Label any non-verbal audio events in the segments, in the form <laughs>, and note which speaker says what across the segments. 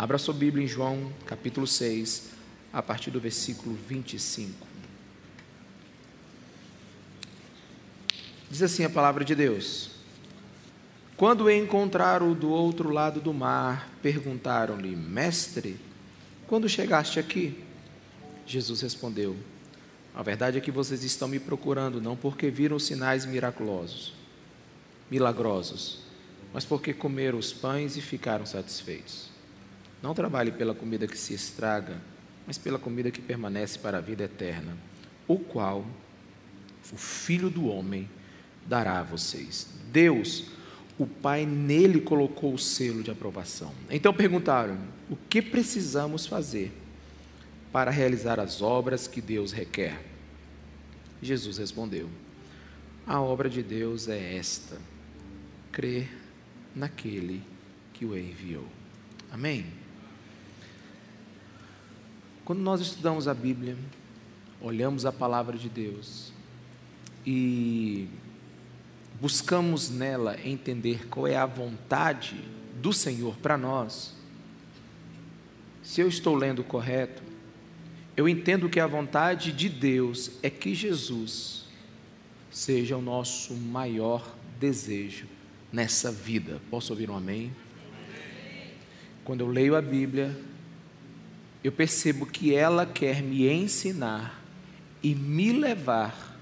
Speaker 1: Abra sua Bíblia em João, capítulo 6, a partir do versículo 25. Diz assim a palavra de Deus: Quando o encontraram do outro lado do mar, perguntaram-lhe: Mestre, quando chegaste aqui? Jesus respondeu: A verdade é que vocês estão me procurando não porque viram sinais miraculosos, milagrosos, mas porque comeram os pães e ficaram satisfeitos. Não trabalhe pela comida que se estraga, mas pela comida que permanece para a vida eterna, o qual o Filho do Homem dará a vocês. Deus, o Pai, nele colocou o selo de aprovação. Então perguntaram: o que precisamos fazer para realizar as obras que Deus requer? Jesus respondeu: a obra de Deus é esta: crer naquele que o enviou. Amém? Quando nós estudamos a Bíblia, olhamos a palavra de Deus e buscamos nela entender qual é a vontade do Senhor para nós, se eu estou lendo correto, eu entendo que a vontade de Deus é que Jesus seja o nosso maior desejo nessa vida. Posso ouvir um amém? Quando eu leio a Bíblia, eu percebo que ela quer me ensinar e me levar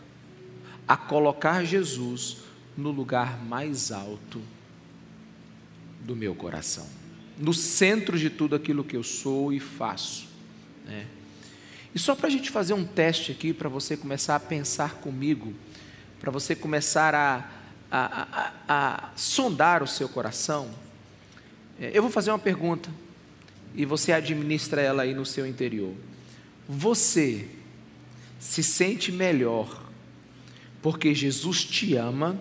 Speaker 1: a colocar Jesus no lugar mais alto do meu coração, no centro de tudo aquilo que eu sou e faço. Né? E só para a gente fazer um teste aqui, para você começar a pensar comigo, para você começar a, a, a, a, sondar o seu coração, é, eu vou fazer uma pergunta e você administra ela aí no seu interior. Você se sente melhor porque Jesus te ama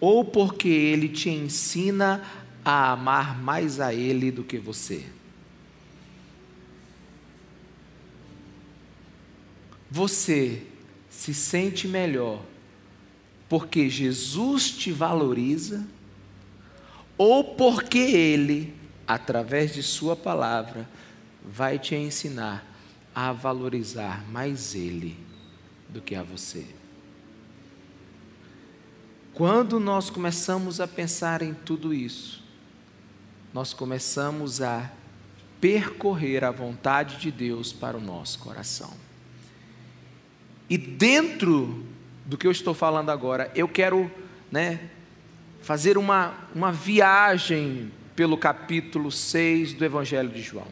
Speaker 1: ou porque ele te ensina a amar mais a ele do que você. Você se sente melhor porque Jesus te valoriza ou porque ele, através de sua palavra, vai te ensinar a valorizar mais ele do que a você. Quando nós começamos a pensar em tudo isso, nós começamos a percorrer a vontade de Deus para o nosso coração. E dentro do que eu estou falando agora, eu quero né, fazer uma, uma viagem pelo capítulo 6 do Evangelho de João.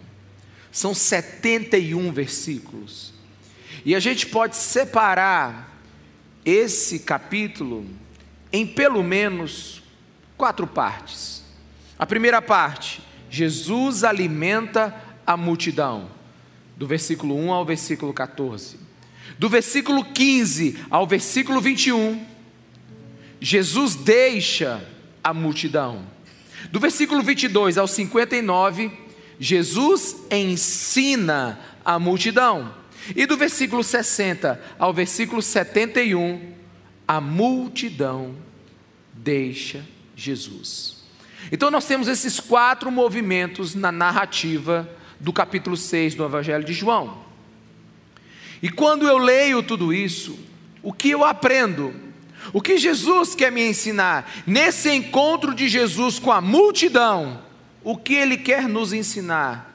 Speaker 1: São 71 versículos. E a gente pode separar esse capítulo em pelo menos quatro partes. A primeira parte, Jesus alimenta a multidão, do versículo 1 ao versículo 14. Do versículo 15 ao versículo 21, Jesus deixa a multidão. Do versículo 22 ao 59, Jesus ensina a multidão. E do versículo 60 ao versículo 71, a multidão deixa Jesus. Então nós temos esses quatro movimentos na narrativa do capítulo 6 do Evangelho de João. E quando eu leio tudo isso, o que eu aprendo? O que Jesus quer me ensinar? Nesse encontro de Jesus com a multidão, o que ele quer nos ensinar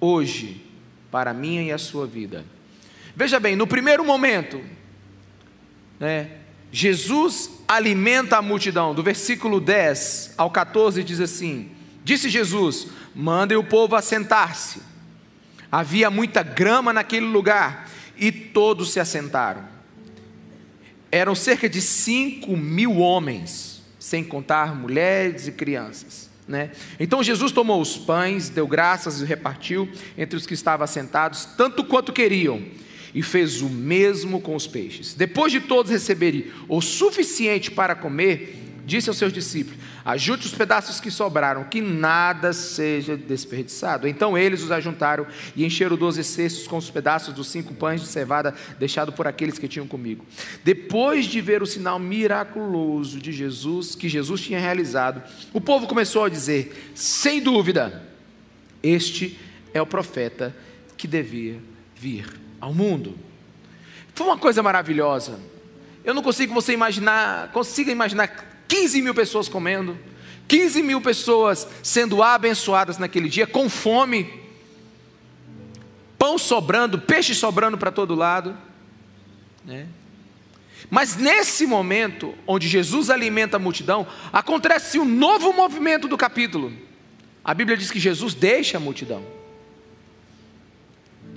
Speaker 1: hoje para a minha e a sua vida? Veja bem, no primeiro momento, né, Jesus alimenta a multidão. Do versículo 10 ao 14 diz assim: Disse Jesus: Mandem o povo assentar-se. Havia muita grama naquele lugar e todos se assentaram. Eram cerca de cinco mil homens, sem contar mulheres e crianças. Né? Então Jesus tomou os pães, deu graças e repartiu entre os que estavam assentados, tanto quanto queriam e fez o mesmo com os peixes. Depois de todos receberem o suficiente para comer, disse aos seus discípulos: Ajute os pedaços que sobraram, que nada seja desperdiçado. Então eles os ajuntaram e encheram doze cestos com os pedaços dos cinco pães de cevada deixado por aqueles que tinham comigo. Depois de ver o sinal miraculoso de Jesus, que Jesus tinha realizado, o povo começou a dizer: sem dúvida, este é o profeta que devia vir ao mundo. Foi uma coisa maravilhosa. Eu não consigo você imaginar, consiga imaginar 15 mil pessoas comendo, 15 mil pessoas sendo abençoadas naquele dia, com fome, pão sobrando, peixe sobrando para todo lado. Né? Mas nesse momento, onde Jesus alimenta a multidão, acontece um novo movimento do capítulo. A Bíblia diz que Jesus deixa a multidão.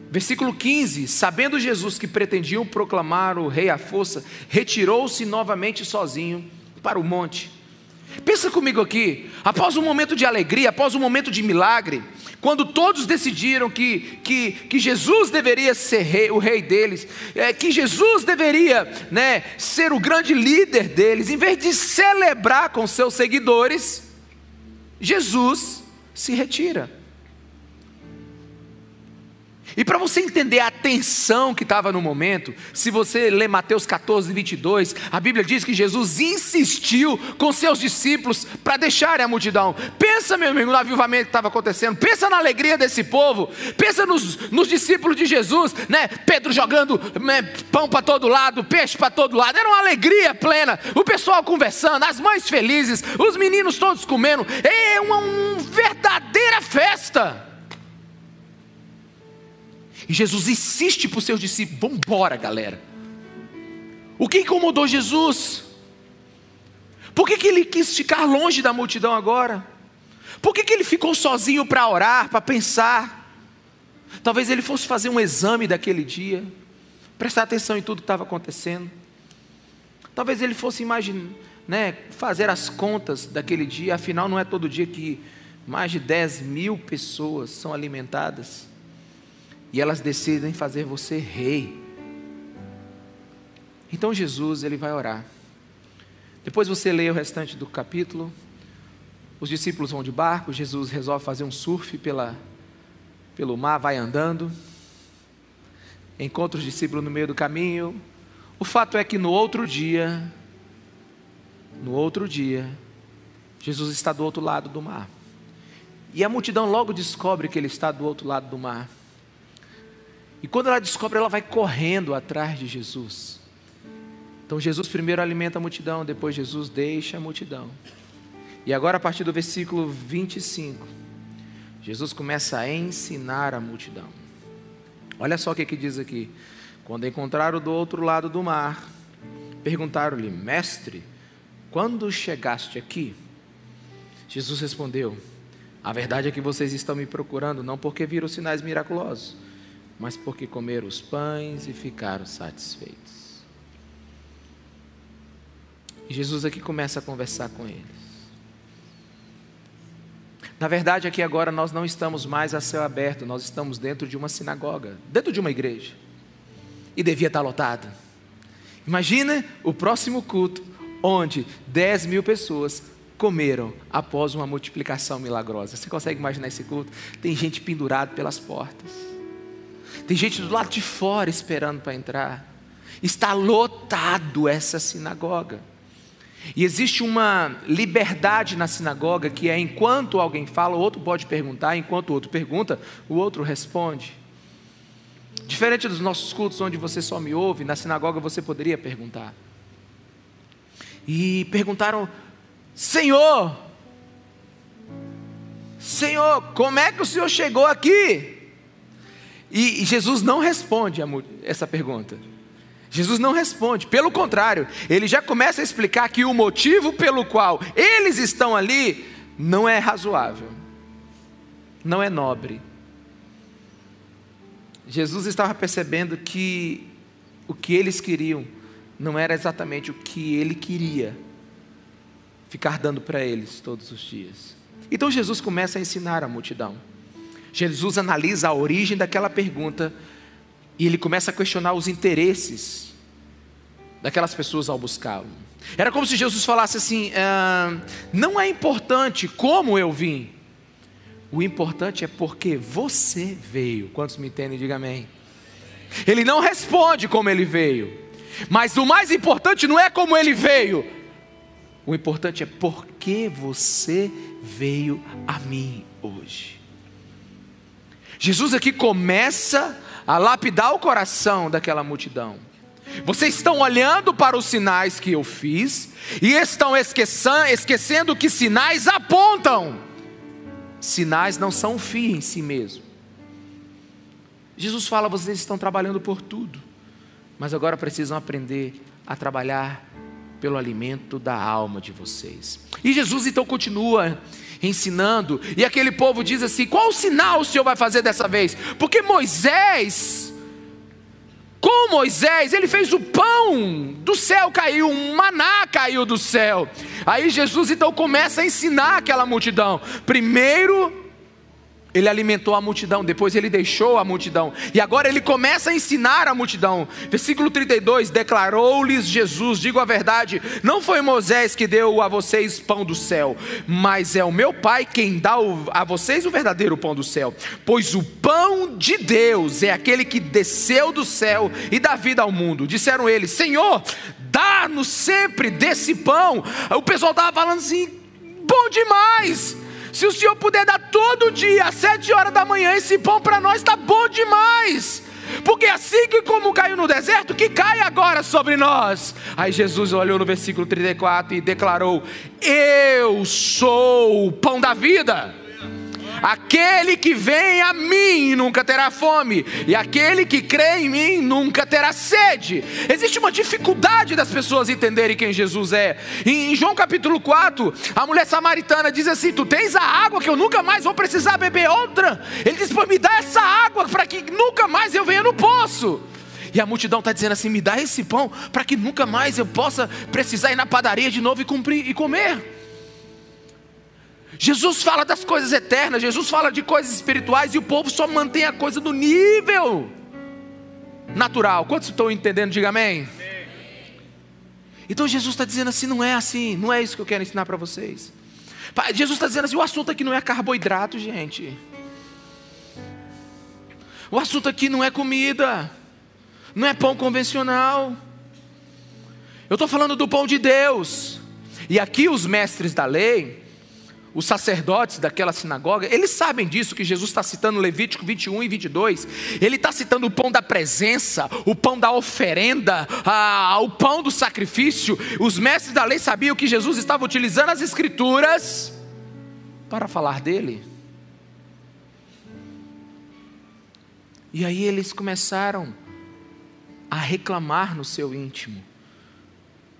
Speaker 1: Versículo 15: Sabendo Jesus que pretendiam proclamar o rei à força, retirou-se novamente sozinho para o monte. Pensa comigo aqui, após um momento de alegria, após um momento de milagre, quando todos decidiram que, que, que Jesus deveria ser rei, o rei deles, é, que Jesus deveria né, ser o grande líder deles, em vez de celebrar com seus seguidores, Jesus se retira. E para você entender a tensão que estava no momento, se você ler Mateus 14, 22, a Bíblia diz que Jesus insistiu com seus discípulos para deixarem a multidão. Pensa, meu amigo, no avivamento que estava acontecendo, pensa na alegria desse povo, pensa nos, nos discípulos de Jesus, né? Pedro jogando né, pão para todo lado, peixe para todo lado, era uma alegria plena, o pessoal conversando, as mães felizes, os meninos todos comendo, é uma, uma verdadeira festa. E Jesus insiste para os seus discípulos: vamos embora, galera. O que incomodou Jesus? Por que, que ele quis ficar longe da multidão agora? Por que, que ele ficou sozinho para orar, para pensar? Talvez ele fosse fazer um exame daquele dia, prestar atenção em tudo que estava acontecendo. Talvez ele fosse imaginar, né, fazer as contas daquele dia, afinal, não é todo dia que mais de 10 mil pessoas são alimentadas e elas decidem fazer você rei. Então Jesus ele vai orar. Depois você lê o restante do capítulo. Os discípulos vão de barco, Jesus resolve fazer um surf pela, pelo mar, vai andando. Encontra os discípulos no meio do caminho. O fato é que no outro dia, no outro dia, Jesus está do outro lado do mar. E a multidão logo descobre que ele está do outro lado do mar. E quando ela descobre, ela vai correndo atrás de Jesus. Então Jesus primeiro alimenta a multidão, depois Jesus deixa a multidão. E agora, a partir do versículo 25, Jesus começa a ensinar a multidão. Olha só o que, que diz aqui. Quando encontraram do outro lado do mar, perguntaram-lhe, Mestre, quando chegaste aqui? Jesus respondeu: A verdade é que vocês estão me procurando, não porque viram sinais miraculosos mas porque comeram os pães e ficaram satisfeitos. E Jesus aqui começa a conversar com eles. Na verdade, aqui agora nós não estamos mais a céu aberto, nós estamos dentro de uma sinagoga, dentro de uma igreja. E devia estar lotado. Imagina o próximo culto, onde 10 mil pessoas comeram após uma multiplicação milagrosa. Você consegue imaginar esse culto? Tem gente pendurada pelas portas tem gente do lado de fora esperando para entrar. Está lotado essa sinagoga. E existe uma liberdade na sinagoga que é enquanto alguém fala, o outro pode perguntar, enquanto o outro pergunta, o outro responde. Diferente dos nossos cultos onde você só me ouve, na sinagoga você poderia perguntar. E perguntaram: Senhor, Senhor, como é que o Senhor chegou aqui? E Jesus não responde a essa pergunta. Jesus não responde, pelo contrário, ele já começa a explicar que o motivo pelo qual eles estão ali não é razoável, não é nobre. Jesus estava percebendo que o que eles queriam não era exatamente o que ele queria ficar dando para eles todos os dias. Então Jesus começa a ensinar a multidão. Jesus analisa a origem daquela pergunta e ele começa a questionar os interesses daquelas pessoas ao buscá-lo. Era como se Jesus falasse assim: ah, não é importante como eu vim, o importante é porque você veio. Quantos me entendem? Diga amém. Ele não responde como ele veio, mas o mais importante não é como ele veio, o importante é porque você veio a mim hoje. Jesus aqui começa a lapidar o coração daquela multidão. Vocês estão olhando para os sinais que eu fiz e estão esquecendo que sinais apontam. Sinais não são um fim em si mesmo. Jesus fala: vocês estão trabalhando por tudo, mas agora precisam aprender a trabalhar pelo alimento da alma de vocês. E Jesus então continua ensinando, e aquele povo diz assim: qual o sinal o Senhor vai fazer dessa vez? Porque Moisés, com Moisés, ele fez o pão, do céu caiu, um maná caiu do céu. Aí Jesus então começa a ensinar aquela multidão. Primeiro, ele alimentou a multidão, depois ele deixou a multidão, e agora ele começa a ensinar a multidão. Versículo 32: Declarou-lhes Jesus: Digo a verdade, não foi Moisés que deu a vocês pão do céu, mas é o meu Pai quem dá a vocês o verdadeiro pão do céu. Pois o pão de Deus é aquele que desceu do céu e dá vida ao mundo. Disseram eles: Senhor, dá-nos sempre desse pão. O pessoal estava falando assim: bom demais. Se o Senhor puder dar todo dia, às sete horas da manhã, esse pão para nós está bom demais. Porque assim que como caiu no deserto, que cai agora sobre nós. Aí Jesus olhou no versículo 34 e declarou: Eu sou o pão da vida. Aquele que vem a mim nunca terá fome, e aquele que crê em mim nunca terá sede. Existe uma dificuldade das pessoas entenderem quem Jesus é. Em João capítulo 4, a mulher samaritana diz assim: Tu tens a água que eu nunca mais vou precisar beber outra. Ele diz: me dá essa água para que nunca mais eu venha no poço. E a multidão está dizendo assim: me dá esse pão para que nunca mais eu possa precisar ir na padaria de novo e, cumprir, e comer. Jesus fala das coisas eternas, Jesus fala de coisas espirituais e o povo só mantém a coisa do nível natural. Quantos estão entendendo? Diga amém. Então Jesus está dizendo assim: não é assim, não é isso que eu quero ensinar para vocês. Jesus está dizendo assim: o assunto aqui não é carboidrato, gente. O assunto aqui não é comida, não é pão convencional. Eu estou falando do pão de Deus. E aqui os mestres da lei, os sacerdotes daquela sinagoga, eles sabem disso que Jesus está citando Levítico 21 e 22. Ele está citando o pão da presença, o pão da oferenda, a, o pão do sacrifício. Os mestres da lei sabiam que Jesus estava utilizando as escrituras para falar dele. E aí eles começaram a reclamar no seu íntimo.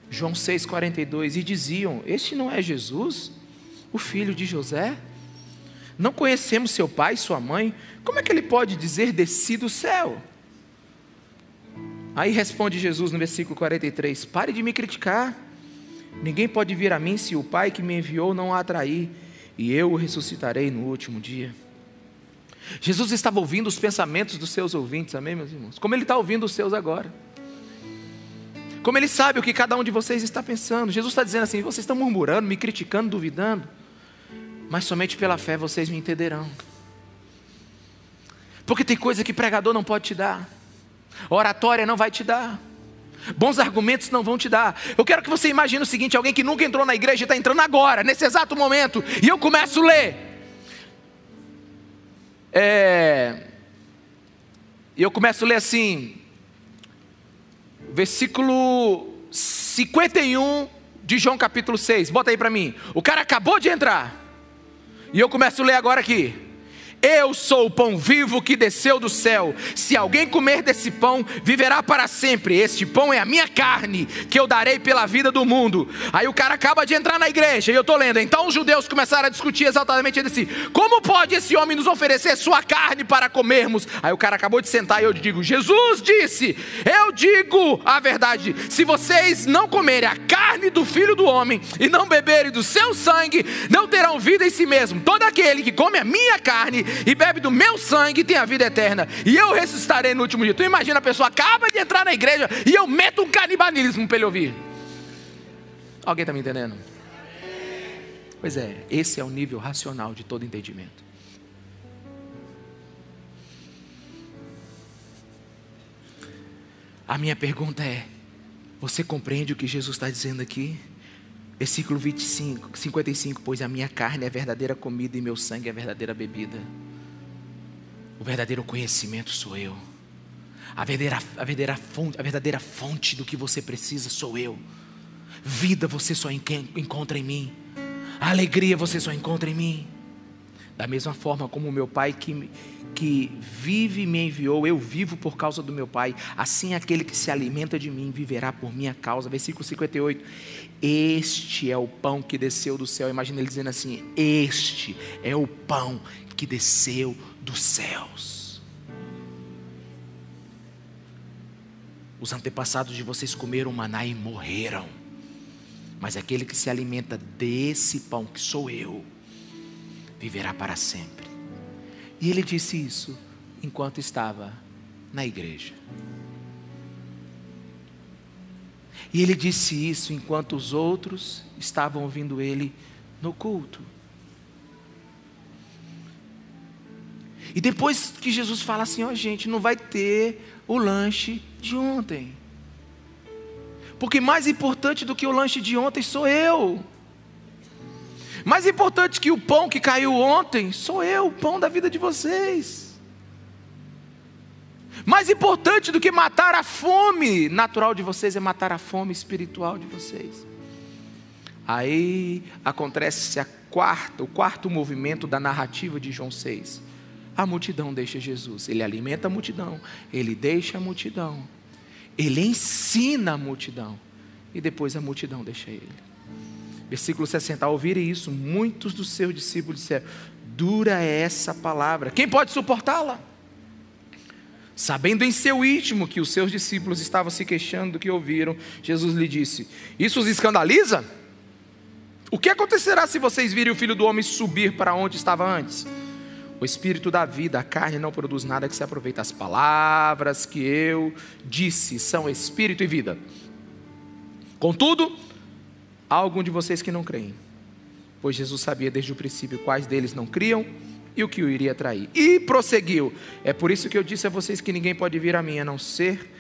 Speaker 1: João 6,42, e diziam: Este não é Jesus? O filho de José? Não conhecemos seu pai sua mãe? Como é que ele pode dizer desci do céu? Aí responde Jesus no versículo 43: Pare de me criticar. Ninguém pode vir a mim se o Pai que me enviou não a atrair, e eu o ressuscitarei no último dia. Jesus estava ouvindo os pensamentos dos seus ouvintes, amém, meus irmãos? Como ele está ouvindo os seus agora. Como ele sabe o que cada um de vocês está pensando. Jesus está dizendo assim: vocês estão murmurando, me criticando, duvidando mas somente pela fé vocês me entenderão. Porque tem coisa que pregador não pode te dar, oratória não vai te dar, bons argumentos não vão te dar. Eu quero que você imagine o seguinte: alguém que nunca entrou na igreja está entrando agora, nesse exato momento, e eu começo a ler. É, e eu começo a ler assim, versículo 51 de João capítulo 6, bota aí para mim. O cara acabou de entrar. E eu começo a ler agora aqui. Eu sou o pão vivo que desceu do céu. Se alguém comer desse pão, viverá para sempre. Este pão é a minha carne, que eu darei pela vida do mundo. Aí o cara acaba de entrar na igreja, e eu estou lendo. Então os judeus começaram a discutir exatamente assim: como pode esse homem nos oferecer sua carne para comermos? Aí o cara acabou de sentar e eu digo: Jesus disse, eu digo a verdade. Se vocês não comerem a carne do filho do homem e não beberem do seu sangue, não terão vida em si mesmo. Todo aquele que come a minha carne e bebe do meu sangue tem a vida eterna, e eu ressuscitarei no último dia. Tu imagina a pessoa acaba de entrar na igreja e eu meto um canibalismo para ele ouvir. Alguém está me entendendo? Pois é, esse é o nível racional de todo entendimento. A minha pergunta é: você compreende o que Jesus está dizendo aqui? Versículo 25, 55, pois a minha carne é verdadeira comida e meu sangue é verdadeira bebida. O verdadeiro conhecimento sou eu. A verdadeira, a verdadeira, fonte, a verdadeira fonte do que você precisa sou eu. Vida você só encontra em mim. A alegria você só encontra em mim. Da mesma forma como meu Pai que, que vive e me enviou, eu vivo por causa do meu Pai. Assim aquele que se alimenta de mim viverá por minha causa. Versículo 58. Este é o pão que desceu do céu. Imagina ele dizendo assim: Este é o pão que desceu dos céus. Os antepassados de vocês comeram maná e morreram. Mas aquele que se alimenta desse pão, que sou eu, viverá para sempre. E ele disse isso enquanto estava na igreja. E ele disse isso enquanto os outros estavam ouvindo ele no culto. E depois que Jesus fala assim: ó, oh, gente, não vai ter o lanche de ontem. Porque mais importante do que o lanche de ontem sou eu. Mais importante que o pão que caiu ontem, sou eu, o pão da vida de vocês. Mais importante do que matar a fome natural de vocês é matar a fome espiritual de vocês. Aí acontece a quarta, o quarto movimento da narrativa de João 6. A multidão deixa Jesus. Ele alimenta a multidão, ele deixa a multidão, ele ensina a multidão e depois a multidão deixa ele. Versículo 60. Ao ouvirem isso, muitos dos seus discípulos disseram: Dura é essa palavra, quem pode suportá-la? Sabendo em seu íntimo que os seus discípulos estavam se queixando do que ouviram, Jesus lhe disse: Isso os escandaliza? O que acontecerá se vocês virem o filho do homem subir para onde estava antes? O espírito da vida, a carne não produz nada que se aproveite. As palavras que eu disse são espírito e vida. Contudo, há algum de vocês que não creem, pois Jesus sabia desde o princípio quais deles não criam e o que o iria trair. E prosseguiu: É por isso que eu disse a vocês que ninguém pode vir a mim a não ser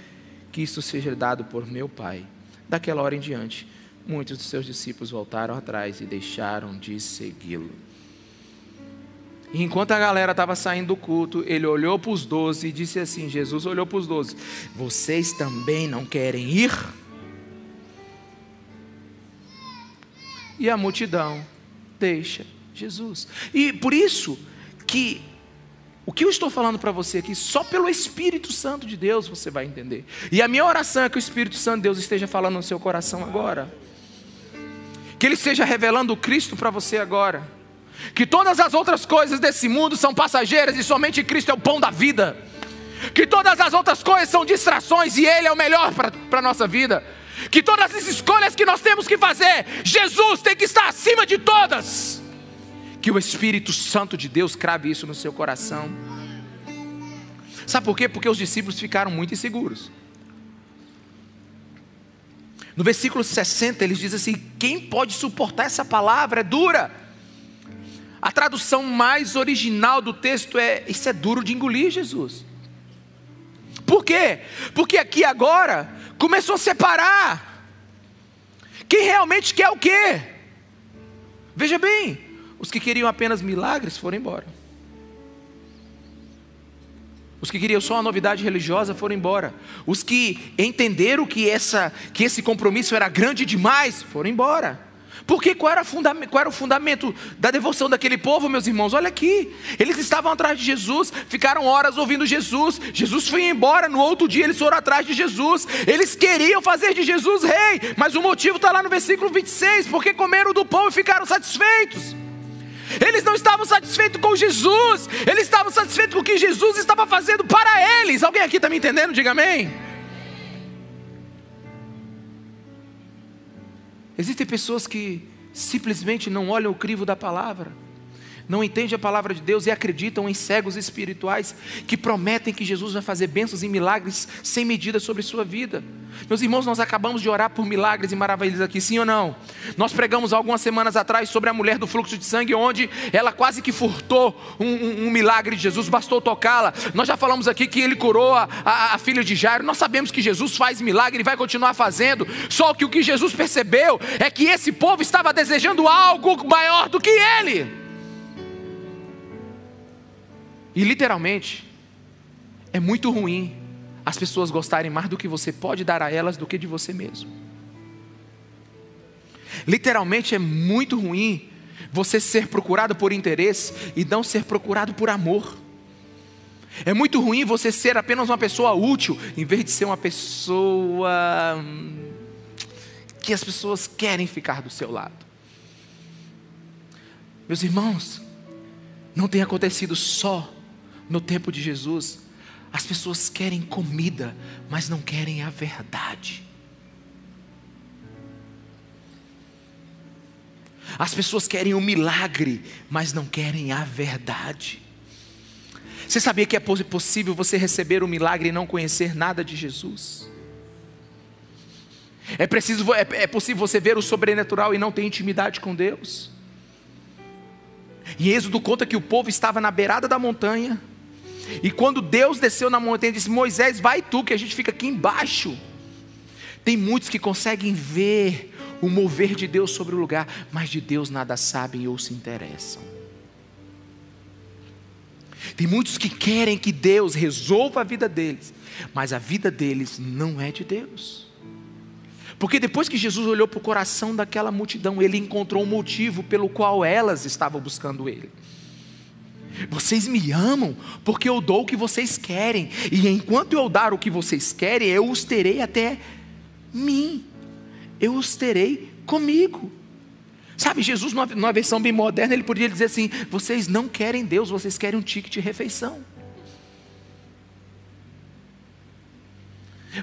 Speaker 1: que isso seja dado por meu Pai. Daquela hora em diante, muitos dos seus discípulos voltaram atrás e deixaram de segui-lo. Enquanto a galera estava saindo do culto, ele olhou para os doze e disse assim: Jesus olhou para os doze: Vocês também não querem ir? E a multidão deixa Jesus. E por isso que o que eu estou falando para você aqui, só pelo Espírito Santo de Deus você vai entender. E a minha oração é que o Espírito Santo de Deus esteja falando no seu coração agora. Que Ele esteja revelando o Cristo para você agora. Que todas as outras coisas desse mundo são passageiras e somente Cristo é o pão da vida. Que todas as outras coisas são distrações e Ele é o melhor para a nossa vida que todas as escolhas que nós temos que fazer, Jesus tem que estar acima de todas. Que o Espírito Santo de Deus crave isso no seu coração. Sabe por quê? Porque os discípulos ficaram muito inseguros. No versículo 60 eles dizem assim: quem pode suportar essa palavra? É dura. A tradução mais original do texto é: Isso é duro de engolir, Jesus. Por quê? Porque aqui agora começou a separar. Quem realmente quer o quê? Veja bem, os que queriam apenas milagres foram embora. Os que queriam só uma novidade religiosa foram embora. Os que entenderam que, essa, que esse compromisso era grande demais foram embora. Porque qual era, qual era, o fundamento da devoção daquele povo, meus irmãos? Olha aqui, eles estavam atrás de Jesus, ficaram horas ouvindo Jesus. Jesus foi embora, no outro dia eles foram atrás de Jesus. Eles queriam fazer de Jesus rei, mas o motivo está lá no versículo 26, porque comeram do pão e ficaram satisfeitos. Eles não estavam satisfeitos com Jesus, eles estavam satisfeitos com o que Jesus estava fazendo para eles. Alguém aqui está me entendendo? Diga amém. Existem pessoas que simplesmente não olham o crivo da palavra, não entendem a palavra de Deus e acreditam em cegos espirituais que prometem que Jesus vai fazer bênçãos e milagres sem medida sobre sua vida. Meus irmãos, nós acabamos de orar por milagres e maravilhas aqui, sim ou não? Nós pregamos algumas semanas atrás sobre a mulher do fluxo de sangue, onde ela quase que furtou um, um, um milagre de Jesus, bastou tocá-la. Nós já falamos aqui que ele curou a, a, a, filha de Jairo. Nós sabemos que Jesus faz milagre e vai continuar fazendo. Só que o que Jesus percebeu é que esse povo estava desejando algo maior do que ele. E literalmente, é muito ruim as pessoas gostarem mais do que você pode dar a elas do que de você mesmo. Literalmente é muito ruim você ser procurado por interesse e não ser procurado por amor. É muito ruim você ser apenas uma pessoa útil, em vez de ser uma pessoa hum, que as pessoas querem ficar do seu lado. Meus irmãos, não tem acontecido só no tempo de Jesus, as pessoas querem comida, mas não querem a verdade. As pessoas querem o um milagre, mas não querem a verdade. Você sabia que é possível você receber o um milagre e não conhecer nada de Jesus? É, preciso, é, é possível você ver o sobrenatural e não ter intimidade com Deus? E Êxodo conta que o povo estava na beirada da montanha, e quando Deus desceu na montanha, disse: Moisés, vai tu, que a gente fica aqui embaixo. Tem muitos que conseguem ver o mover de Deus sobre o lugar, mas de Deus nada sabem ou se interessam. Tem muitos que querem que Deus resolva a vida deles, mas a vida deles não é de Deus. Porque depois que Jesus olhou para o coração daquela multidão, ele encontrou um motivo pelo qual elas estavam buscando ele. Vocês me amam porque eu dou o que vocês querem, e enquanto eu dar o que vocês querem, eu os terei até mim, eu os terei comigo. Sabe, Jesus, numa, versão bem moderna, ele poderia dizer assim: vocês não querem Deus, vocês querem um ticket de refeição.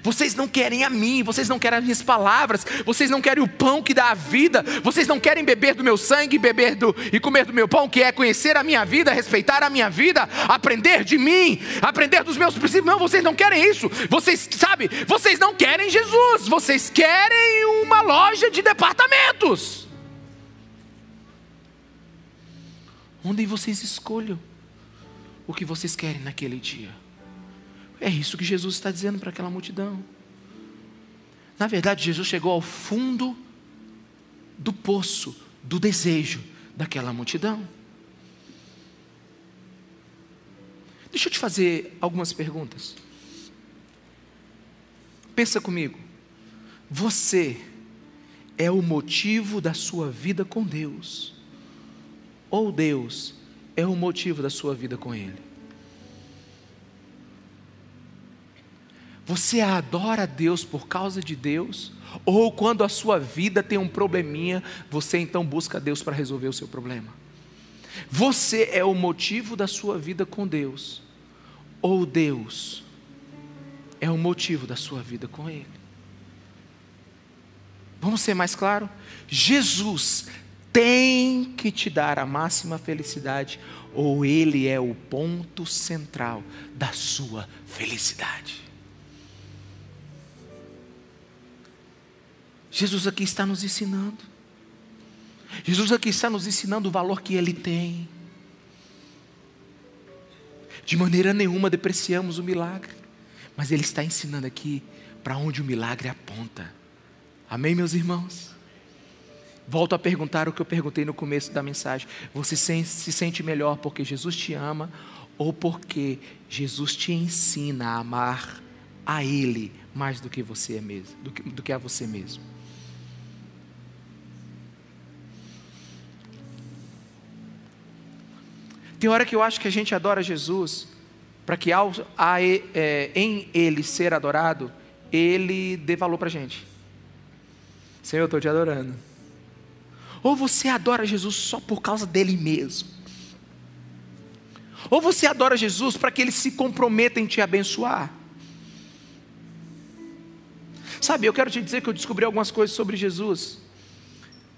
Speaker 1: Vocês não querem a mim, vocês não querem as minhas palavras, vocês não querem o pão que dá a vida, vocês não querem beber do meu sangue, beber do e comer do meu pão, que é conhecer a minha vida, respeitar a minha vida, aprender de mim, aprender dos meus princípios. Não, vocês não querem isso. Vocês, sabe, vocês não querem Jesus, vocês querem uma loja de departamentos. Onde vocês escolham o que vocês querem naquele dia. É isso que Jesus está dizendo para aquela multidão. Na verdade, Jesus chegou ao fundo do poço do desejo daquela multidão. Deixa eu te fazer algumas perguntas. Pensa comigo. Você é o motivo da sua vida com Deus? Ou Deus é o motivo da sua vida com Ele? Você adora a Deus por causa de Deus? Ou quando a sua vida tem um probleminha, você então busca Deus para resolver o seu problema? Você é o motivo da sua vida com Deus? Ou Deus é o motivo da sua vida com Ele? Vamos ser mais claro? Jesus tem que te dar a máxima felicidade, ou Ele é o ponto central da sua felicidade. Jesus aqui está nos ensinando. Jesus aqui está nos ensinando o valor que Ele tem. De maneira nenhuma depreciamos o milagre, mas Ele está ensinando aqui para onde o milagre aponta. Amém, meus irmãos? Volto a perguntar o que eu perguntei no começo da mensagem: você se sente melhor porque Jesus te ama ou porque Jesus te ensina a amar a Ele mais do que você é mesmo, do que, do que a você mesmo? Tem hora que eu acho que a gente adora Jesus, para que ao, a, é, em Ele ser adorado, Ele dê valor para a gente. Senhor, eu estou te adorando. Ou você adora Jesus só por causa dele mesmo. Ou você adora Jesus para que ele se comprometa em te abençoar. Sabe, eu quero te dizer que eu descobri algumas coisas sobre Jesus.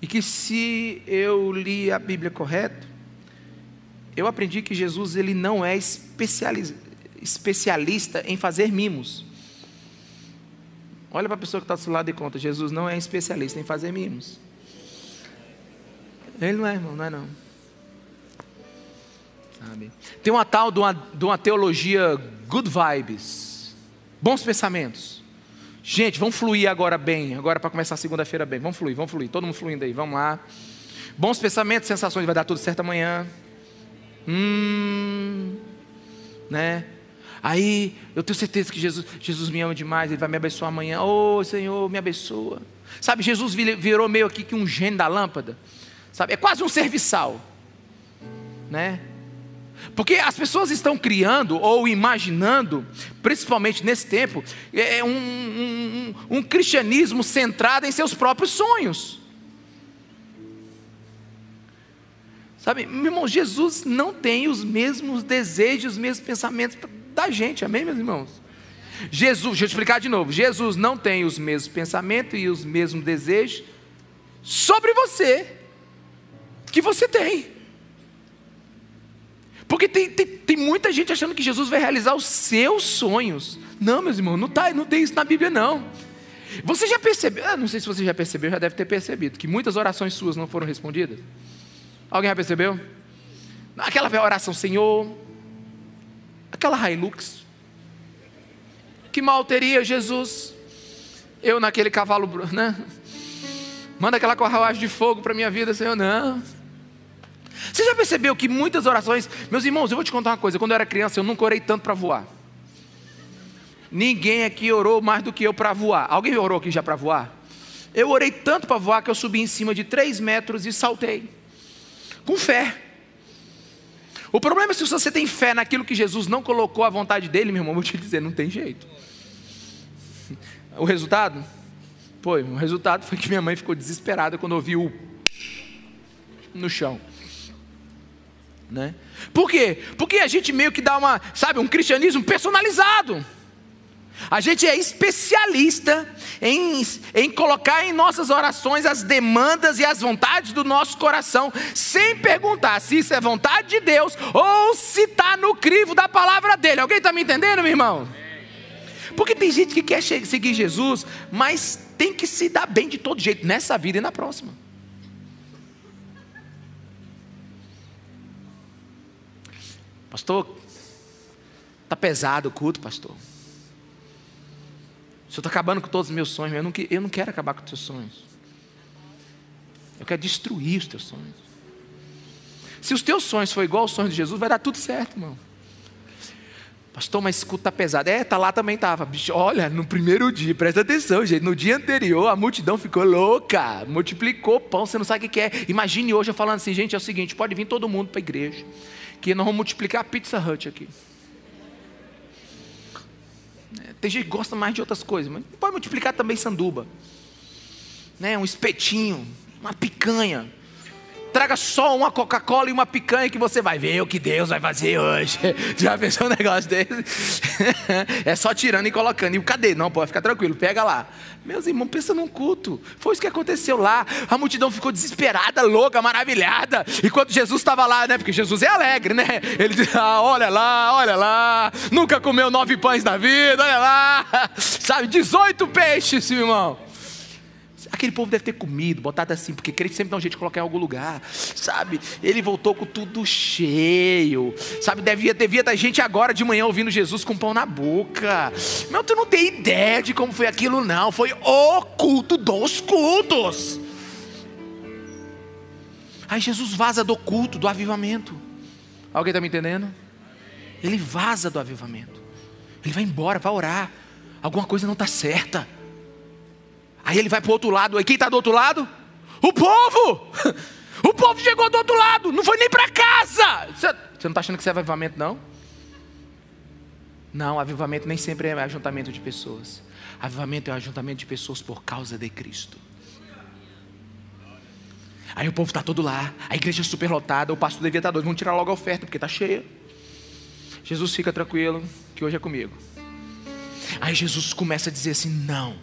Speaker 1: E que se eu li a Bíblia correto, eu aprendi que Jesus ele não é especialista em fazer mimos. Olha para a pessoa que está do seu lado e conta: Jesus não é especialista em fazer mimos. Ele não é, irmão, não é não. Sabe? Tem uma tal de uma, de uma teologia good vibes, bons pensamentos. Gente, vamos fluir agora bem, agora para começar a segunda-feira bem. Vamos fluir, vamos fluir, todo mundo fluindo aí, vamos lá. Bons pensamentos, sensações, vai dar tudo certo amanhã. Hum, né? Aí eu tenho certeza que Jesus, Jesus me ama demais, Ele vai me abençoar amanhã. Oh Senhor, me abençoa. Sabe, Jesus virou meio aqui que um gênio da lâmpada. Sabe, é quase um serviçal. Né? Porque as pessoas estão criando ou imaginando, principalmente nesse tempo, é, é um, um, um, um cristianismo centrado em seus próprios sonhos. Sabe, meu irmão, Jesus não tem os mesmos desejos, os mesmos pensamentos da gente, amém, meus irmãos? Jesus, deixa eu explicar de novo: Jesus não tem os mesmos pensamentos e os mesmos desejos sobre você que você tem. Porque tem, tem, tem, muita gente achando que Jesus vai realizar os seus sonhos. Não, meus irmãos, não, tá, não tem isso na Bíblia, não. Você já percebeu, não sei se você já percebeu, já deve ter percebido, que muitas orações suas não foram respondidas? Alguém já percebeu? Aquela oração, Senhor, aquela Hilux, que mal teria Jesus, eu naquele cavalo, né? Manda aquela carruagem de fogo para minha vida, Senhor, não. Você já percebeu que muitas orações, meus irmãos, eu vou te contar uma coisa, quando eu era criança eu nunca orei tanto para voar. Ninguém aqui orou mais do que eu para voar. Alguém orou aqui já para voar? Eu orei tanto para voar que eu subi em cima de 3 metros e saltei com fé. O problema é se você tem fé naquilo que Jesus não colocou à vontade dele, meu irmão, vou te dizer, não tem jeito. <laughs> O resultado? Foi, o resultado foi que minha mãe ficou desesperada quando ouviu o <laughs> no chão. Né? Por quê? Porque a gente meio que dá uma, sabe, um cristianismo personalizado. A gente é especialista em, em colocar em nossas orações as demandas e as vontades do nosso coração, sem perguntar se isso é vontade de Deus ou se está no crivo da palavra dele. Alguém está me entendendo, meu irmão? Porque tem gente que quer seguir Jesus, mas tem que se dar bem de todo jeito, nessa vida e na próxima. Pastor, está pesado o culto, pastor. Senhor está acabando com todos os meus sonhos. Eu não, eu não quero acabar com os teus sonhos. Eu quero destruir os teus sonhos. Se os teus sonhos for igual aos sonhos de Jesus, vai dar tudo certo, irmão. Pastor, mas esse culto está pesado. É, tá lá também estava. Olha, no primeiro dia, presta atenção, gente. No dia anterior, a multidão ficou louca. Multiplicou pão, você não sabe o que é. Imagine hoje eu falando assim, gente, é o seguinte: pode vir todo mundo para a igreja. Que nós vamos multiplicar a Pizza Hut aqui. Tem gente que gosta mais de outras coisas, mas pode multiplicar também sanduba. Né? Um espetinho, uma picanha. Traga só uma Coca-Cola e uma picanha que você vai ver o que Deus vai fazer hoje. <laughs> Já pensou um negócio desse? <laughs> é só tirando e colocando. E cadê? Não, pode ficar tranquilo, pega lá. Meus irmãos, pensa num culto. Foi isso que aconteceu lá. A multidão ficou desesperada, louca, maravilhada. E quando Jesus estava lá, né? Porque Jesus é alegre, né? Ele diz: ah, olha lá, olha lá. Nunca comeu nove pães na vida, olha lá. <laughs> Sabe, 18 peixes, irmão. Aquele povo deve ter comido, botado assim, porque crente sempre dá um jeito de colocar em algum lugar, sabe? Ele voltou com tudo cheio, sabe? Devia, devia ter gente agora de manhã ouvindo Jesus com pão na boca. Meu, tu não tem ideia de como foi aquilo, não. Foi o culto dos cultos. Aí Jesus vaza do culto, do avivamento. Alguém está me entendendo? Ele vaza do avivamento. Ele vai embora, vai orar. Alguma coisa não está certa. Aí ele vai para o outro lado. E quem está do outro lado? O povo! <laughs> O povo chegou do outro lado, não foi nem para casa. Você, você não está achando que isso é avivamento, não? Não, avivamento nem sempre é ajuntamento de pessoas. Avivamento é ajuntamento de pessoas por causa de Cristo. Aí o povo está todo lá, a igreja é super lotada, o pastor devia estar doido, vamos tirar logo a oferta, porque está cheia. Jesus fica tranquilo, que hoje é comigo. Aí Jesus começa a dizer assim: não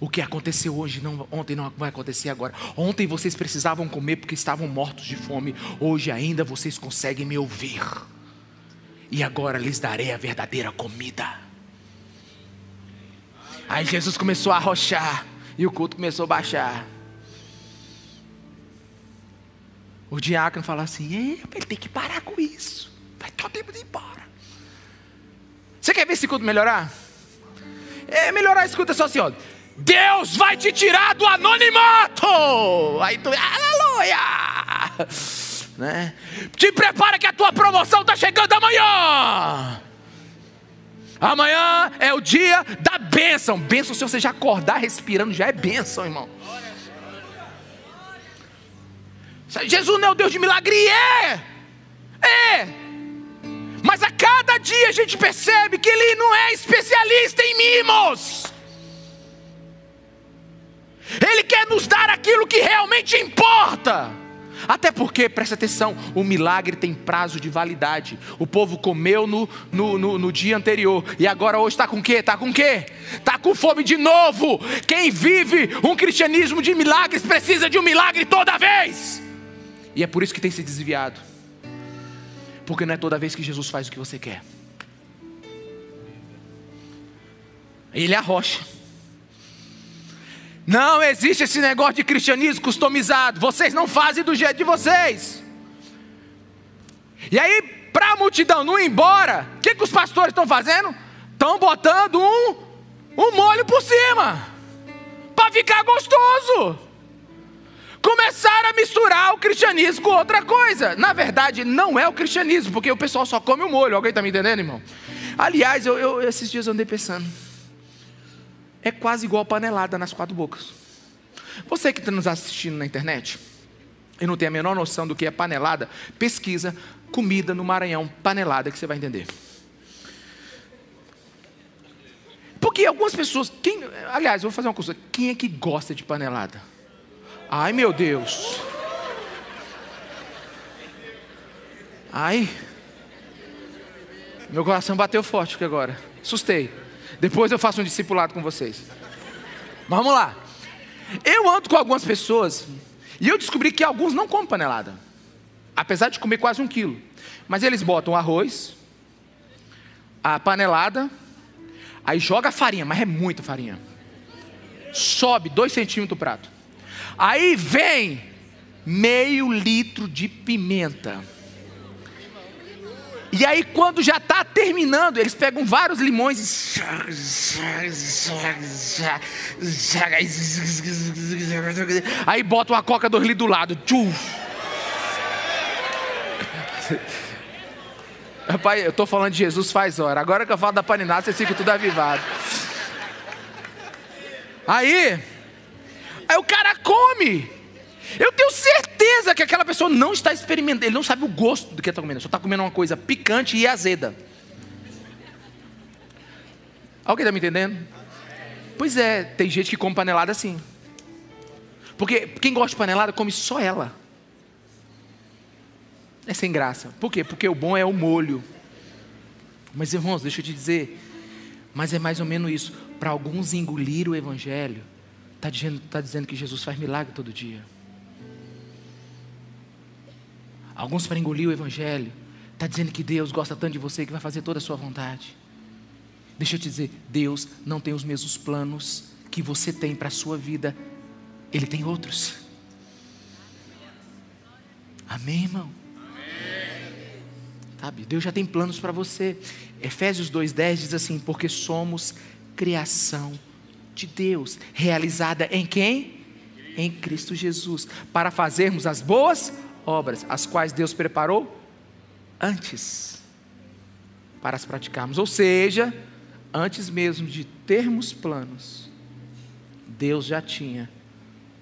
Speaker 1: O que aconteceu hoje, não, ontem não vai acontecer agora. Ontem vocês precisavam comer porque estavam mortos de fome. Hoje ainda vocês conseguem me ouvir. E agora lhes darei a verdadeira comida. Aí Jesus começou a arrochar e o culto começou a baixar. O diácono fala assim: ele tem que parar com isso. Vai todo tempo de ir embora. Você quer ver esse culto melhorar? É melhorar, escuta só assim, ó. Deus vai te tirar do anonimato. Aí tu, aleluia! Né? Te prepara que a tua promoção está chegando amanhã. Amanhã é o dia da bênção. Bênção se você já acordar respirando, já é bênção, irmão. Jesus não é o Deus de milagre? É! É! Mas a cada dia a gente percebe que Ele não é especialista em mimos. Ele quer nos dar aquilo que realmente importa. Até porque, presta atenção, o milagre tem prazo de validade. O povo comeu no, no, no, no dia anterior e agora hoje está com o quê? Está com o quê? Está com fome de novo. Quem vive um cristianismo de milagres precisa de um milagre toda vez. E é por isso que tem se desviado. Porque não é toda vez que Jesus faz o que você quer. Ele é a rocha. Não existe esse negócio de cristianismo customizado. Vocês não fazem do jeito de vocês. E aí, para a multidão não ir embora, o que, que os pastores estão fazendo? Estão botando um, um molho por cima. Para ficar gostoso. Começaram a misturar o cristianismo com outra coisa. Na verdade, não é o cristianismo, porque o pessoal só come o molho. Alguém está me entendendo, irmão? Aliás, eu, eu, esses dias eu andei pensando é quase igual panelada nas quatro bocas. Você que está nos assistindo na internet e não tem a menor noção do que é panelada, pesquisa comida no Maranhão, panelada, que você vai entender. Porque algumas pessoas, quem, aliás, vou fazer uma coisa, quem é que gosta de panelada? Ai meu Deus. Ai. Meu coração bateu forte aqui agora. Assustei. Depois eu faço um discipulado com vocês. Mas vamos lá. Eu ando com algumas pessoas e eu descobri que alguns não comem panelada. Apesar de comer quase um quilo. Mas eles botam arroz, a panelada, aí joga farinha, mas é muita farinha. Sobe dois centímetros o prato. Aí vem meio litro de pimenta e aí, quando já está terminando, eles pegam vários limões e. Aí botam a coca do do lado. Rapaz, eu estou falando de Jesus faz hora. Agora que eu falo da paninada, vocês ficam tudo avivado. Aí, aí o cara come. Eu tenho certeza que aquela pessoa não está experimentando, ele não sabe o gosto do que está comendo, só está comendo uma coisa picante e azeda. Alguém está me entendendo? Pois é, tem gente que come panelada assim. Porque quem gosta de panelada come só ela. É sem graça. Por quê? Porque o bom é o molho. Mas irmãos, deixa eu te dizer. Mas é mais ou menos isso. Para alguns engolir o evangelho, está dizendo, tá dizendo que Jesus faz milagre todo dia. Alguns para engolir o Evangelho. Está dizendo que Deus gosta tanto de você que vai fazer toda a sua vontade. Deixa eu te dizer, Deus não tem os mesmos planos que você tem para a sua vida. Ele tem outros. Amém, irmão? Sabe, Deus já tem planos para você. Efésios 2,10 diz assim: Porque somos criação de Deus, realizada em quem? Em Cristo Jesus, para fazermos as boas obras, as quais Deus preparou antes para as praticarmos. Ou seja, antes mesmo de termos planos, Deus já tinha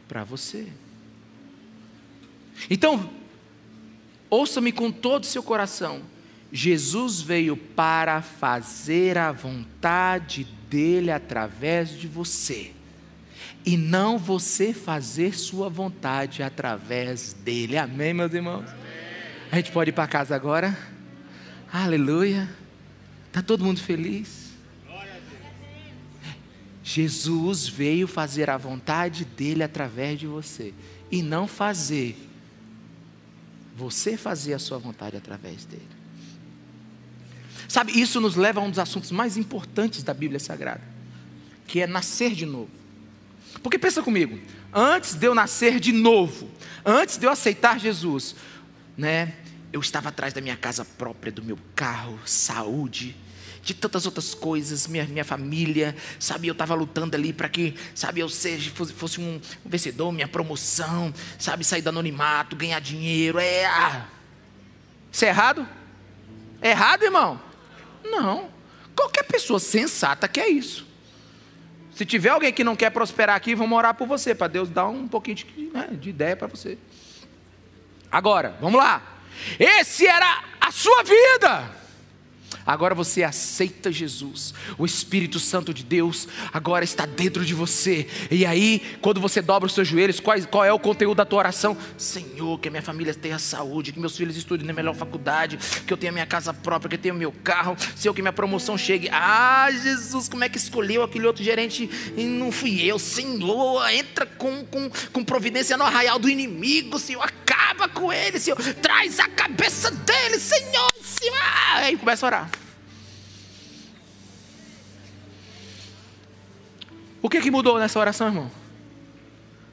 Speaker 1: para você. Então, ouça-me com todo o seu coração. Jesus veio para fazer a vontade dele através de você e não você fazer sua vontade através dele. Amém, meus irmãos? Amém. A gente pode ir para casa agora? Aleluia. Está todo mundo feliz? Jesus veio fazer a vontade dele através de você e não fazer você fazer a sua vontade através dele. Sabe, isso nos leva a um dos assuntos mais importantes da Bíblia Sagrada, que é nascer de novo. Porque pensa comigo, antes de eu nascer de novo, antes de eu aceitar Jesus, né? Eu estava atrás da minha casa própria, do meu carro, saúde, de tantas outras coisas, minha, minha família, sabe? Eu estava lutando ali para que, sabe, eu seja, fosse, fosse um vencedor, minha promoção, sabe? Sair do anonimato, ganhar dinheiro. É. Ah. Isso é errado? É errado, irmão? Não. Qualquer pessoa sensata quer isso. Se tiver alguém que não quer prosperar aqui, vamos orar por você, para Deus dar um pouquinho de, né, de ideia para você. Agora, vamos lá. Esse era a sua vida. Agora você aceita Jesus. O Espírito Santo de Deus agora está dentro de você. E aí, quando você dobra os seus joelhos, qual, qual é o conteúdo da tua oração? Senhor, que a minha família tenha saúde, que meus filhos estudem na melhor faculdade, que eu tenha minha casa própria, que eu tenha meu carro, Senhor, que minha promoção chegue. Ah, Jesus, como é que escolheu aquele outro gerente e não fui eu? Senhor, entra com, com, com providência no arraial do inimigo, Senhor, acaba com ele, Senhor, traz a cabeça dele, Senhor, Senhor. Aí começa a orar. O que, que mudou nessa oração, irmão?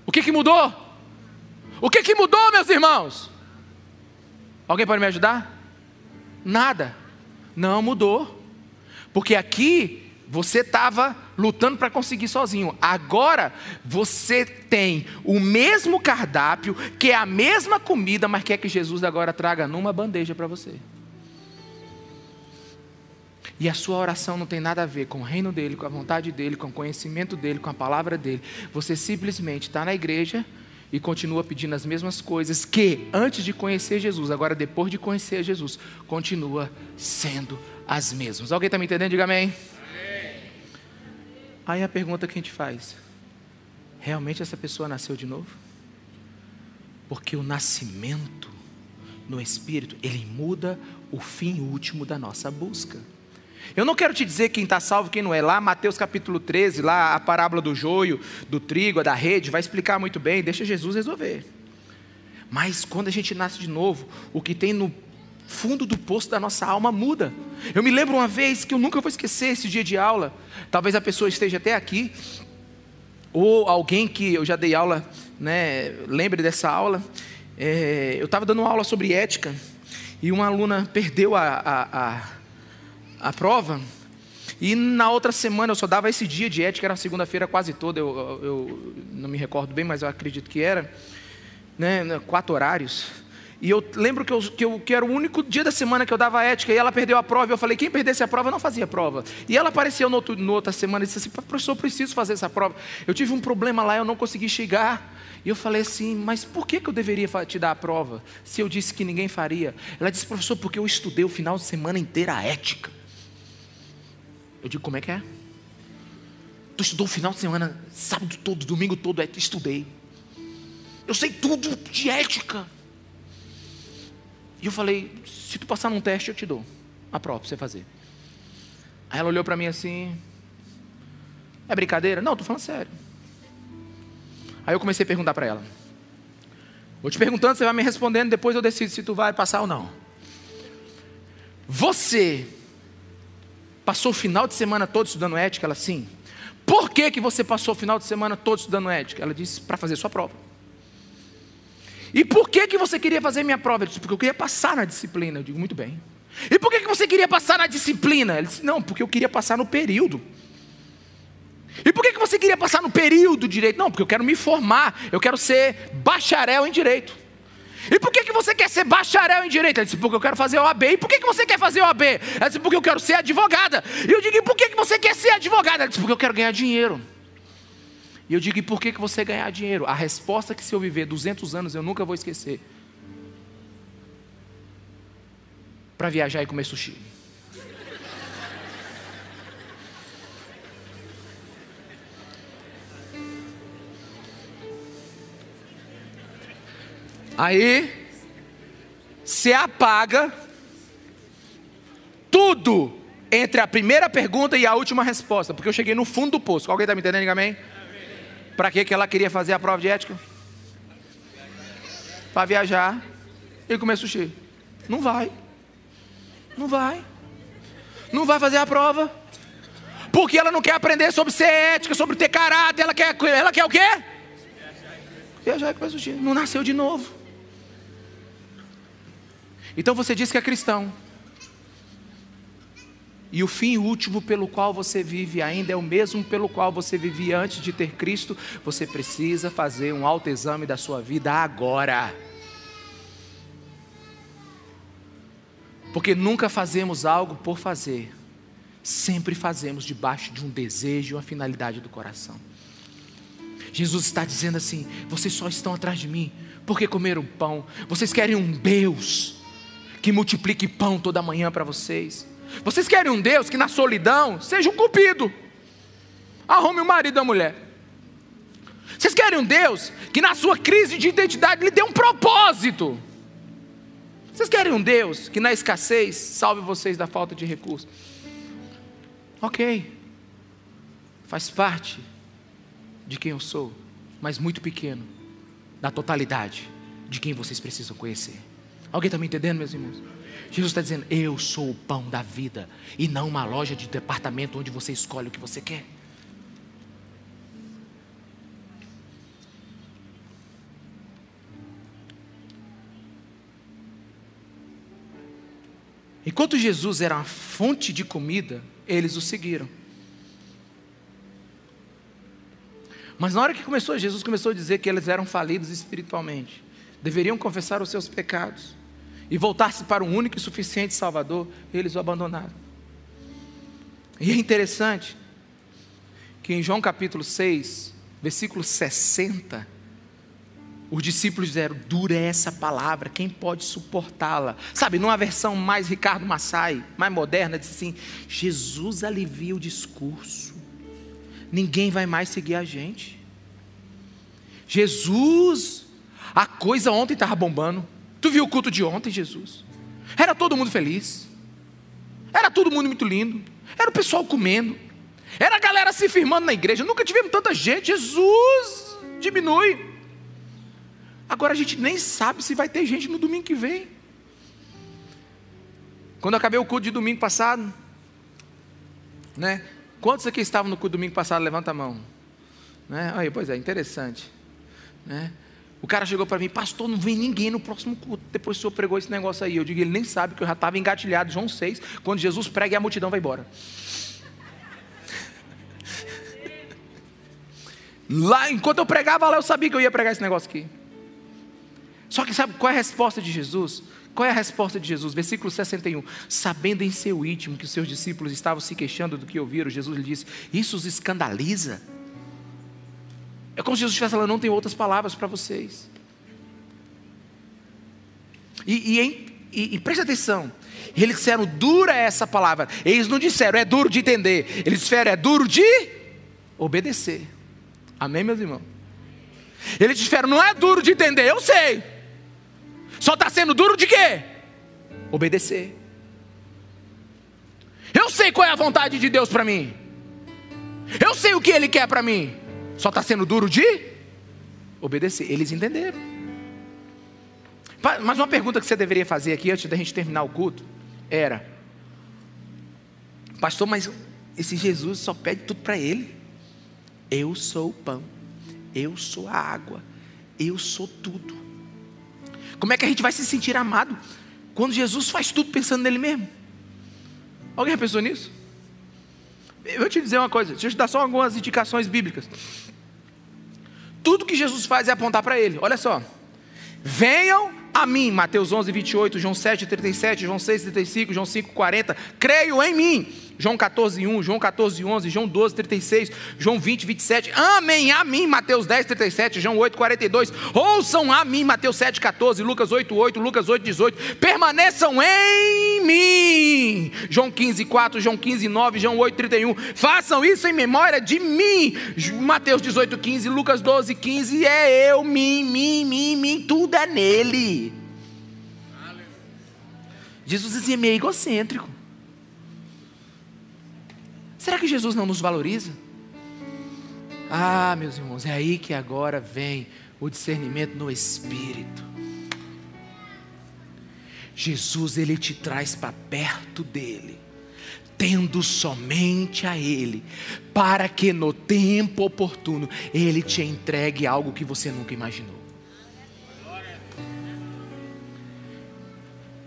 Speaker 1: O que, que mudou? O que, que mudou, meus irmãos? Alguém pode me ajudar? Nada. Não mudou. Porque aqui você estava lutando para conseguir sozinho. Agora você tem o mesmo cardápio, que é a mesma comida, mas quer que Jesus agora traga numa bandeja para você. E a sua oração não tem nada a ver com o reino dele, com a vontade dele, com o conhecimento dele, com a palavra dele. Você simplesmente está na igreja e continua pedindo as mesmas coisas que antes de conhecer Jesus, agora depois de conhecer Jesus, continua sendo as mesmas. Alguém está me entendendo? Diga amém. amém. Aí a pergunta que a gente faz: realmente essa pessoa nasceu de novo? Porque o nascimento no Espírito, ele muda o fim último da nossa busca. Eu não quero te dizer quem está salvo quem não é. Lá, Mateus capítulo 13, lá a parábola do joio, do trigo, da rede, vai explicar muito bem, deixa Jesus resolver. Mas quando a gente nasce de novo, o que tem no fundo do poço da nossa alma muda. Eu me lembro uma vez que eu nunca vou esquecer esse dia de aula. Talvez a pessoa esteja até aqui, ou alguém que eu já dei aula, né, lembre dessa aula. É, eu estava dando uma aula sobre ética e uma aluna perdeu a, a, a a prova. E na outra semana eu só dava esse dia de ética, era segunda-feira quase toda, eu, eu, não me recordo bem, mas eu acredito que era, né, quatro horários. E eu lembro que, eu, que, eu, que era o único dia da semana que eu dava ética, e ela perdeu a prova, e eu falei, quem perdesse a prova não fazia prova. E ela apareceu no outro, no outra semana e disse assim, professor, eu preciso fazer essa prova. Eu tive um problema lá, eu não consegui chegar. E eu falei assim, mas por que, que eu deveria te dar a prova, se eu disse que ninguém faria? Ela disse, professor, porque eu estudei o final de semana inteira a ética. Eu digo, como é que é? Tu estudou o final de semana, sábado todo, domingo todo, é, estudei. Eu sei tudo de ética. E eu falei, se tu passar num teste, eu te dou a prova para você fazer. Aí ela olhou para mim assim, é brincadeira? Não, estou falando sério. Aí eu comecei a perguntar para ela. Vou te perguntando, você vai me respondendo, depois eu decido se tu vai passar ou não. Você Passou o final de semana todo estudando ética? Ela, sim. Por que, que você passou o final de semana todo estudando ética? Ela disse, para fazer sua prova. E por que, que você queria fazer minha prova? Ela disse, porque eu queria passar na disciplina. Eu digo, muito bem. E por que, que você queria passar na disciplina? Ele disse, não, porque eu queria passar no período. E por que, que você queria passar no período direito? Não, porque eu quero me formar, eu quero ser bacharel em direito. E por que, que você quer ser bacharel em direito? Ela disse, porque eu quero fazer OAB. E por que, que você quer fazer OAB? Ela disse, porque eu quero ser advogada. E eu digo, e por que, que você quer ser advogada? Ela disse, porque eu quero ganhar dinheiro. E eu digo, e por que, que você ganhar dinheiro? A resposta que se eu viver 200 anos eu nunca vou esquecer. Para viajar e comer sushi. Aí, você apaga tudo entre a primeira pergunta e a última resposta, porque eu cheguei no fundo do poço. Alguém está me entendendo, amém? Para que ela queria fazer a prova de ética? Para viajar e comer sushi. Não vai. Não vai. Não vai fazer a prova. Porque ela não quer aprender sobre ser ética, sobre ter caráter. Ela quer, ela quer o quê? Viajar e comer sushi. Não nasceu de novo. Então você diz que é cristão. E o fim último pelo qual você vive ainda é o mesmo pelo qual você vivia antes de ter Cristo. Você precisa fazer um autoexame da sua vida agora. Porque nunca fazemos algo por fazer. Sempre fazemos debaixo de um desejo uma finalidade do coração. Jesus está dizendo assim: vocês só estão atrás de mim porque comeram pão. Vocês querem um Deus que multiplique pão toda manhã para vocês. Vocês querem um Deus que na solidão seja um cupido. Arrume o marido da mulher. Vocês querem um Deus que na sua crise de identidade lhe dê um propósito. Vocês querem um Deus que na escassez salve vocês da falta de recursos. Ok, faz parte de quem eu sou, mas muito pequeno da totalidade de quem vocês precisam conhecer. Alguém está me entendendo, meus irmãos? Jesus está dizendo: Eu sou o pão da vida, e não uma loja de departamento onde você escolhe o que você quer. Enquanto Jesus era uma fonte de comida, eles o seguiram. Mas na hora que começou, Jesus começou a dizer que eles eram falidos espiritualmente, deveriam confessar os seus pecados e voltar-se para um único e suficiente Salvador, eles o abandonaram. E é interessante que em João capítulo 6, versículo 60, os discípulos disseram: dura é essa palavra, quem pode suportá-la? Sabe, numa versão mais Ricardo Massai, mais moderna, disse assim: Jesus alivia o discurso, ninguém vai mais seguir a gente. Jesus, a coisa ontem estava bombando, Tu viu o culto de ontem, Jesus? Era todo mundo feliz. Era todo mundo muito lindo. Era o pessoal comendo. Era a galera se firmando na igreja. Nunca tivemos tanta gente. Jesus diminui. Agora a gente nem sabe se vai ter gente no domingo que vem. Quando acabei o culto de domingo passado, né? Quantos aqui estavam no culto de domingo passado? Levanta a mão. Né? Aí, pois é, interessante. Né? O cara chegou para mim, pastor, não vem ninguém no próximo culto. Depois o senhor pregou esse negócio aí. Eu digo, ele nem sabe que eu já estava engatilhado, João 6, quando Jesus prega e a multidão vai embora. <laughs> Lá, enquanto eu pregava lá, eu sabia que eu ia pregar esse negócio aqui. Só que sabe qual é a resposta de Jesus? Qual é a resposta de Jesus? Versículo 61. Sabendo em seu íntimo que os seus discípulos estavam se queixando do que ouviram, Jesus lhe disse: Isso os escandaliza? É como se Jesus estivesse falando, não tem outras palavras para vocês. E, e, e, e preste atenção, eles disseram, dura essa palavra. Eles não disseram, é duro de entender. Eles disseram, é duro de obedecer. Amém, meus irmãos? Eles disseram, não é duro de entender, eu sei. Só está sendo duro de quê? Obedecer. Eu sei qual é a vontade de Deus para mim. Eu sei o que Ele quer para mim. Só está sendo duro de obedecer. Eles entenderam. Mas uma pergunta que você deveria fazer aqui antes da gente terminar o culto era: Pastor, mas esse Jesus só pede tudo para ele. Eu sou o pão, eu sou a água, eu sou tudo. Como é que a gente vai se sentir amado quando Jesus faz tudo pensando nele mesmo? Alguém já pensou nisso? Eu vou te dizer uma coisa, deixa eu te dar só algumas indicações bíblicas. Tudo que Jesus faz é apontar para Ele. Olha só. Venham a mim, Mateus 11, 28, João 7, 37, João 6, 35, João 5, 40. Creio em mim. João 14, 1, João 14, 11, João 12, 36, João 20, 27. Amém a mim, Mateus 10, 37, João 8, 42. Ouçam a mim, Mateus 7, 14, Lucas 8, 8, Lucas 8, 18. Permaneçam em mim. João 15, 4, João 15, 9, João 8, 31. Façam isso em memória de mim. Mateus 18, 15, Lucas 12, 15. É eu, mim, mim, mim, mim. Tudo é nele. Jesus dizia meio egocêntrico. Será que Jesus não nos valoriza? Ah, meus irmãos, é aí que agora vem o discernimento no espírito. Jesus, ele te traz para perto dele, tendo somente a ele, para que no tempo oportuno ele te entregue algo que você nunca imaginou.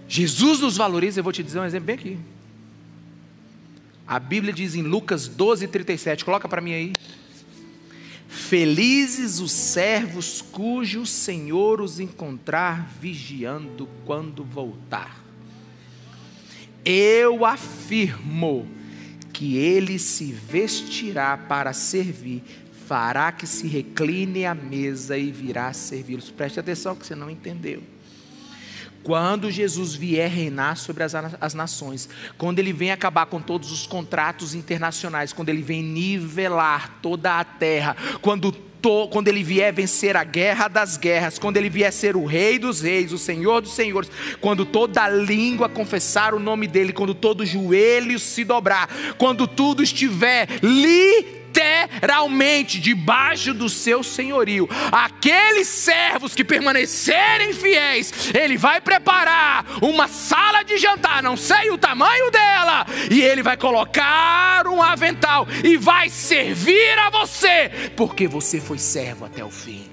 Speaker 1: Jesus nos valoriza, eu vou te dizer um exemplo bem aqui. A Bíblia diz em Lucas 12, 37, coloca para mim aí. Felizes os servos cujo Senhor os encontrar vigiando quando voltar. Eu afirmo que ele se vestirá para servir, fará que se recline à mesa e virá servi-los. Preste atenção que você não entendeu. Quando Jesus vier reinar sobre as, as nações, quando ele vem acabar com todos os contratos internacionais, quando ele vem nivelar toda a terra, quando quando ele vier vencer a guerra das guerras, quando ele vier ser o rei dos reis, o senhor dos senhores, quando toda língua confessar o nome dele, quando todo joelho se dobrar, quando tudo estiver li literalmente debaixo do seu senhorio. Aqueles servos que permanecerem fiéis, ele vai preparar uma sala de jantar, não sei o tamanho dela, e ele vai colocar um avental e vai servir a você, porque você foi servo até o fim.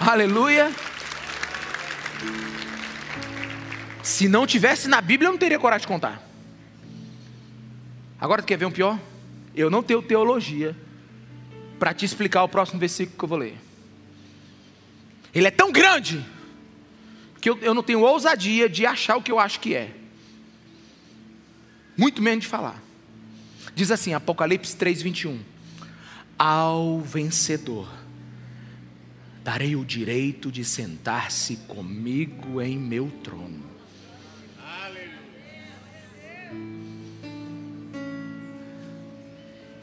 Speaker 1: Aleluia. Se não tivesse na Bíblia, eu não teria coragem de contar. Agora tu quer ver um pior? Eu não tenho teologia para te explicar o próximo versículo que eu vou ler. Ele é tão grande que eu, eu não tenho ousadia de achar o que eu acho que é. Muito menos de falar. Diz assim, Apocalipse 3:21. Ao vencedor darei o direito de sentar-se comigo em meu trono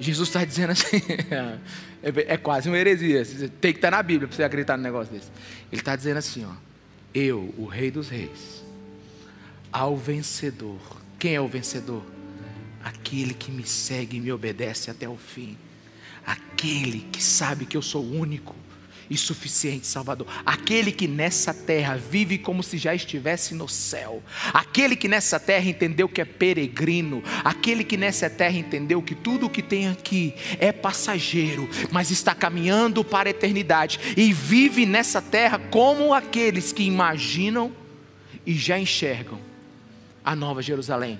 Speaker 1: Jesus está dizendo assim, <laughs> é, é, quase uma heresia, tem que estar na Bíblia para você acreditar num negócio desse. Ele está dizendo assim, ó, eu, o Rei dos Reis, ao vencedor, quem é o vencedor? Aquele que me segue e me obedece até o fim, aquele que sabe que eu sou único, e suficiente Salvador. Aquele que nessa terra vive como se já estivesse no céu. Aquele que nessa terra entendeu que é peregrino. Aquele que nessa terra entendeu que tudo o que tem aqui é passageiro, mas está caminhando para a eternidade e vive nessa terra como aqueles que imaginam e já enxergam a nova Jerusalém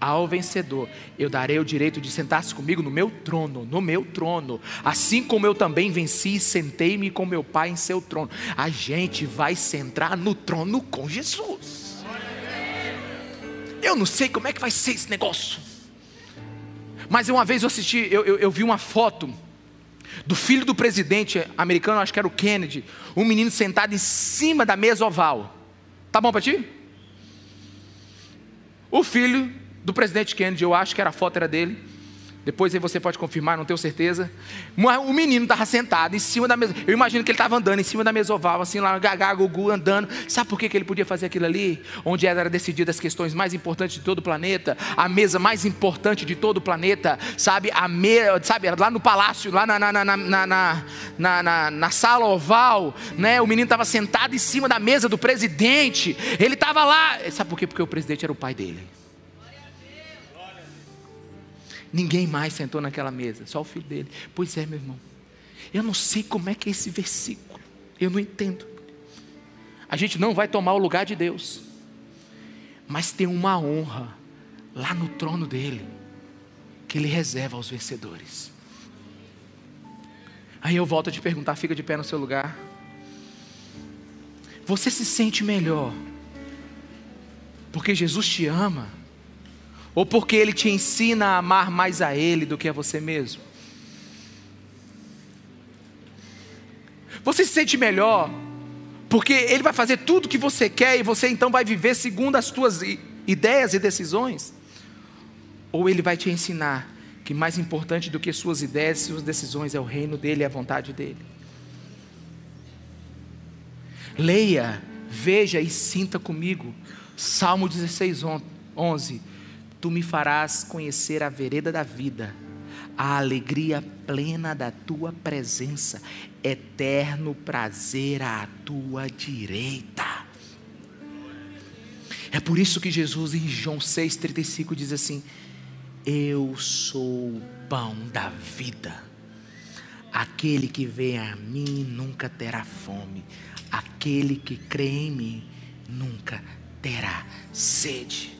Speaker 1: ao vencedor, eu darei o direito de sentar-se comigo no meu trono, no meu trono, assim como eu também venci e sentei-me com meu Pai em seu trono. A gente vai sentar no trono com Jesus. Eu não sei como é que vai ser esse negócio, mas uma vez eu assisti, eu, eu, eu vi uma foto do filho do presidente americano, acho que era o Kennedy, um menino sentado em cima da mesa oval. Tá bom para ti? O filho do presidente Kennedy, eu acho que era a foto era dele. Depois aí você pode confirmar, não tenho certeza. O menino estava sentado em cima da mesa. Eu imagino que ele estava andando em cima da mesa oval, assim lá, gagá, gugu, andando. Sabe por que, que ele podia fazer aquilo ali? Onde era decididas as questões mais importantes de todo o planeta, a mesa mais importante de todo o planeta, sabe? A me, sabe, lá no palácio, lá na, na, na, na, na, na, na sala oval, né? O menino estava sentado em cima da mesa do presidente. Ele estava lá. Sabe por quê? Porque o presidente era o pai dele. Ninguém mais sentou naquela mesa, só o filho dele. Pois é, meu irmão. Eu não sei como é que é esse versículo. Eu não entendo. A gente não vai tomar o lugar de Deus. Mas tem uma honra lá no trono dele que ele reserva aos vencedores. Aí eu volto a te perguntar, fica de pé no seu lugar. Você se sente melhor porque Jesus te ama ou porque ele te ensina a amar mais a ele do que a você mesmo? Você se sente melhor porque ele vai fazer tudo o que você quer e você então vai viver segundo as suas ideias e decisões? Ou ele vai te ensinar que mais importante do que suas ideias e suas decisões é o reino dele e a vontade dele? Leia, veja e sinta comigo Salmo 16, 11 tu me farás conhecer a vereda da vida, a alegria plena da tua presença, eterno prazer à tua direita. É por isso que Jesus, em João 6,35, diz assim: Eu sou o pão da vida. Aquele que vem a mim nunca terá fome, aquele que crê em mim nunca terá sede.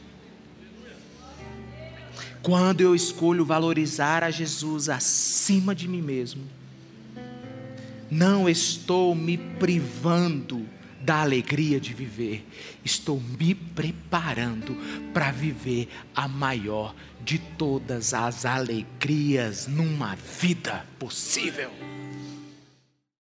Speaker 1: Quando eu escolho valorizar a Jesus acima de mim mesmo, não estou me privando da alegria de viver, estou me preparando para viver a maior de todas as alegrias numa vida possível.